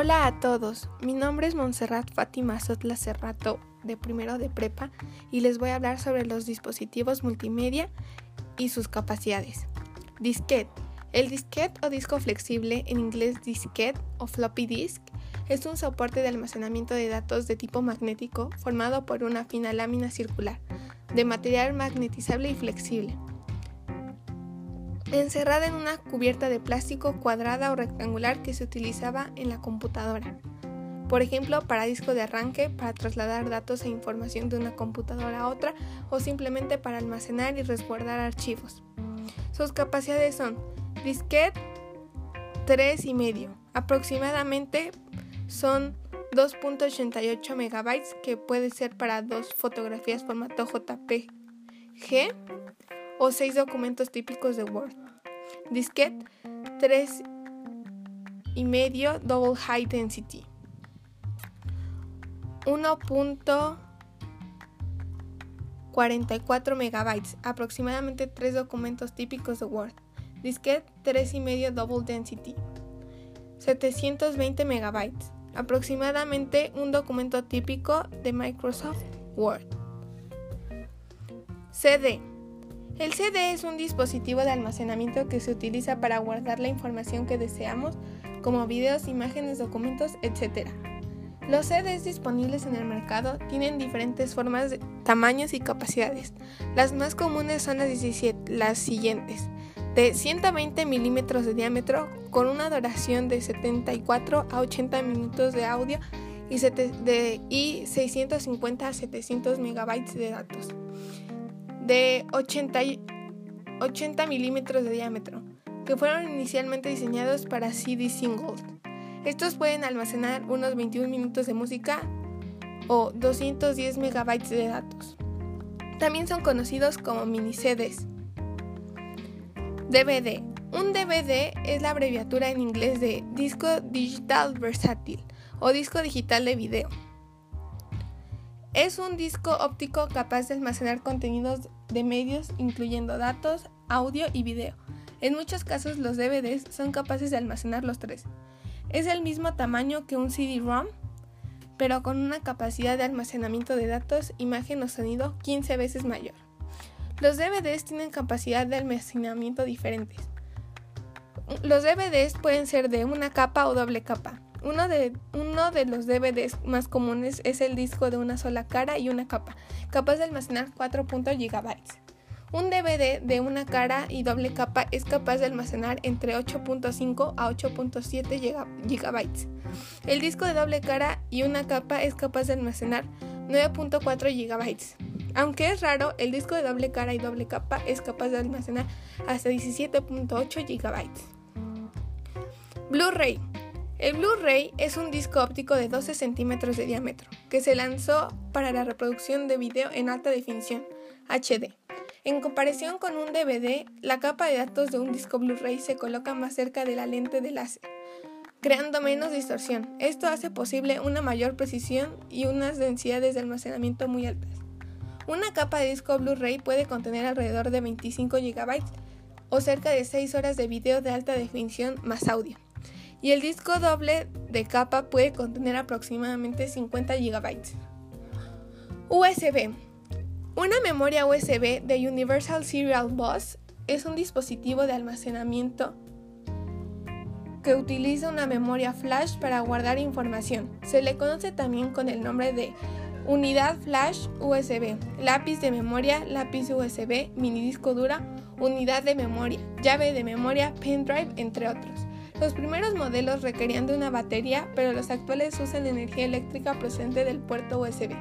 Hola a todos, mi nombre es Montserrat Fátima Sotla Cerrato de primero de prepa y les voy a hablar sobre los dispositivos multimedia y sus capacidades. Disquete. El disquete o disco flexible, en inglés disquete o floppy disk, es un soporte de almacenamiento de datos de tipo magnético formado por una fina lámina circular, de material magnetizable y flexible encerrada en una cubierta de plástico cuadrada o rectangular que se utilizaba en la computadora. Por ejemplo, para disco de arranque, para trasladar datos e información de una computadora a otra o simplemente para almacenar y resguardar archivos. Sus capacidades son disquete 3,5, aproximadamente son 2.88 megabytes que puede ser para dos fotografías formato JPG o seis documentos típicos de Word. Disquete 3 y medio Double High Density. 1.44 megabytes, aproximadamente 3 documentos típicos de Word. Disquete 3 y medio Double Density. 720 megabytes, aproximadamente un documento típico de Microsoft Word. CD el CD es un dispositivo de almacenamiento que se utiliza para guardar la información que deseamos, como videos, imágenes, documentos, etc. Los CDs disponibles en el mercado tienen diferentes formas, tamaños y capacidades. Las más comunes son las, 17, las siguientes. De 120 milímetros de diámetro con una duración de 74 a 80 minutos de audio y, y 650 a 700 megabytes de datos de 80, 80 milímetros de diámetro, que fueron inicialmente diseñados para CD singles. Estos pueden almacenar unos 21 minutos de música o 210 megabytes de datos. También son conocidos como mini CDs. DVD. Un DVD es la abreviatura en inglés de disco digital versátil o disco digital de video. Es un disco óptico capaz de almacenar contenidos de medios incluyendo datos, audio y video. En muchos casos los DVDs son capaces de almacenar los tres. Es el mismo tamaño que un CD-ROM, pero con una capacidad de almacenamiento de datos, imagen o sonido 15 veces mayor. Los DVDs tienen capacidad de almacenamiento diferentes. Los DVDs pueden ser de una capa o doble capa. Uno de, uno de los DVDs más comunes es el disco de una sola cara y una capa, capaz de almacenar 4. GB. Un DVD de una cara y doble capa es capaz de almacenar entre 8.5 a 8.7 GB. El disco de doble cara y una capa es capaz de almacenar 9.4 GB. Aunque es raro, el disco de doble cara y doble capa es capaz de almacenar hasta 17.8 GB. Blu-ray el Blu-ray es un disco óptico de 12 centímetros de diámetro que se lanzó para la reproducción de video en alta definición, HD. En comparación con un DVD, la capa de datos de un disco Blu-ray se coloca más cerca de la lente de láser, creando menos distorsión. Esto hace posible una mayor precisión y unas densidades de almacenamiento muy altas. Una capa de disco Blu-ray puede contener alrededor de 25 GB o cerca de 6 horas de video de alta definición más audio y el disco doble de capa puede contener aproximadamente 50 GB. USB. Una memoria USB de Universal Serial Bus es un dispositivo de almacenamiento que utiliza una memoria flash para guardar información. Se le conoce también con el nombre de unidad flash USB, lápiz de memoria, lápiz USB, mini disco dura, unidad de memoria, llave de memoria, pendrive, entre otros. Los primeros modelos requerían de una batería, pero los actuales usan energía eléctrica procedente del puerto USB.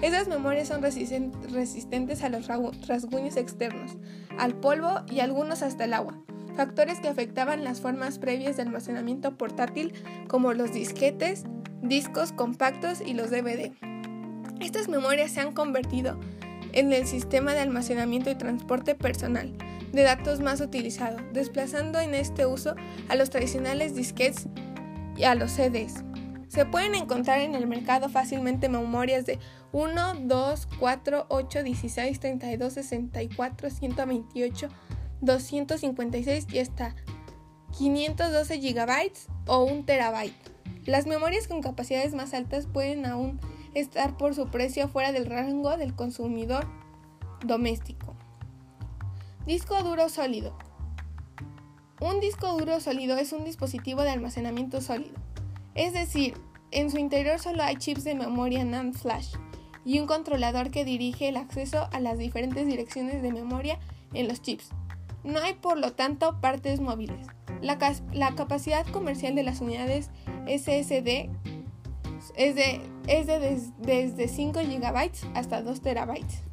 Esas memorias son resistentes a los rasguños externos, al polvo y algunos hasta el agua, factores que afectaban las formas previas de almacenamiento portátil como los disquetes, discos compactos y los DVD. Estas memorias se han convertido en el sistema de almacenamiento y transporte personal, de datos más utilizado, desplazando en este uso a los tradicionales disquetes y a los CDs. Se pueden encontrar en el mercado fácilmente memorias de 1, 2, 4, 8, 16, 32, 64, 128, 256 y hasta 512 GB o 1 TB. Las memorias con capacidades más altas pueden aún estar por su precio fuera del rango del consumidor doméstico. Disco duro sólido. Un disco duro sólido es un dispositivo de almacenamiento sólido, es decir, en su interior solo hay chips de memoria NAND flash y un controlador que dirige el acceso a las diferentes direcciones de memoria en los chips. No hay por lo tanto partes móviles. La, capacidad comercial de las unidades SSD es, de, desde 5 GB hasta 2 TB.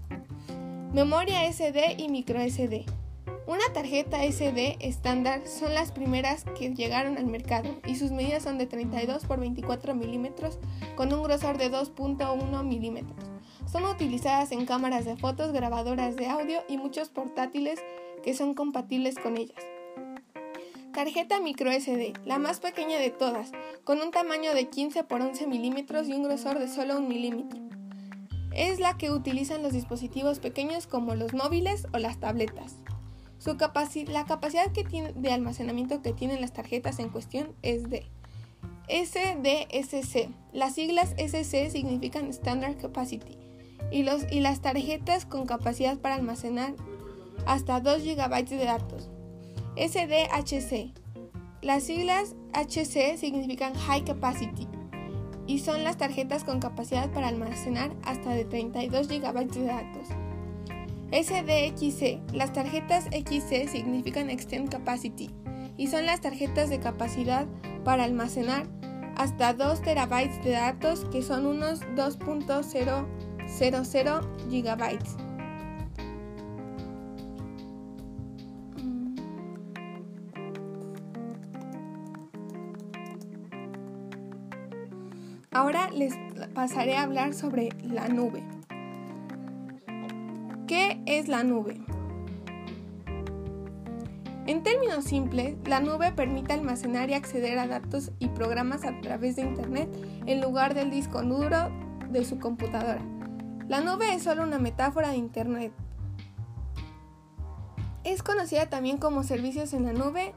Memoria SD y micro SD. Una tarjeta SD estándar son las primeras que llegaron al mercado y sus medidas son de 32 por 24 milímetros con un grosor de 2.1 milímetros. Son utilizadas en cámaras de fotos, grabadoras de audio y muchos portátiles que son compatibles con ellas. Tarjeta micro SD, la más pequeña de todas, con un tamaño de 15 por 11 milímetros y un grosor de solo un milímetro. Es la que utilizan los dispositivos pequeños como los móviles o las tabletas la capacidad de almacenamiento que tienen las tarjetas en cuestión es de SDSC. Las siglas SC significan Standard Capacity y, y las tarjetas con capacidad para almacenar hasta 2 GB de datos. SDHC. Las siglas HC significan High Capacity y son las tarjetas con capacidad para almacenar hasta de 32 GB de datos. SDXC. Las tarjetas XC significan Extend Capacity y son las tarjetas de capacidad para almacenar hasta 2 terabytes de datos que son unos 2.000 gigabytes. Ahora les pasaré a hablar sobre la nube. ¿Qué es la nube? En términos simples, la nube permite almacenar y acceder a datos y programas a través de Internet en lugar del disco duro de su computadora. La nube es solo una metáfora de Internet. Es conocida también como servicios en la nube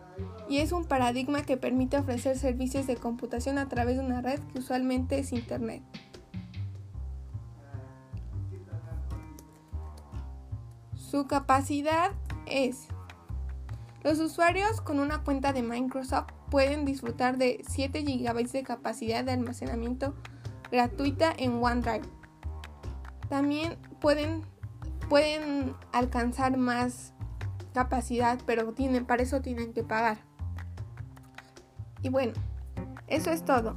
y es un paradigma que permite ofrecer servicios de computación a través de una red que usualmente es Internet. Su capacidad es... Los usuarios con una cuenta de Microsoft pueden disfrutar de 7 GB de capacidad de almacenamiento gratuita en OneDrive. También pueden, pueden alcanzar más capacidad, pero tienen, para eso tienen que pagar. Y bueno, eso es todo.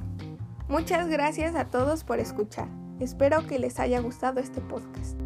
Muchas gracias a todos por escuchar. Espero que les haya gustado este podcast.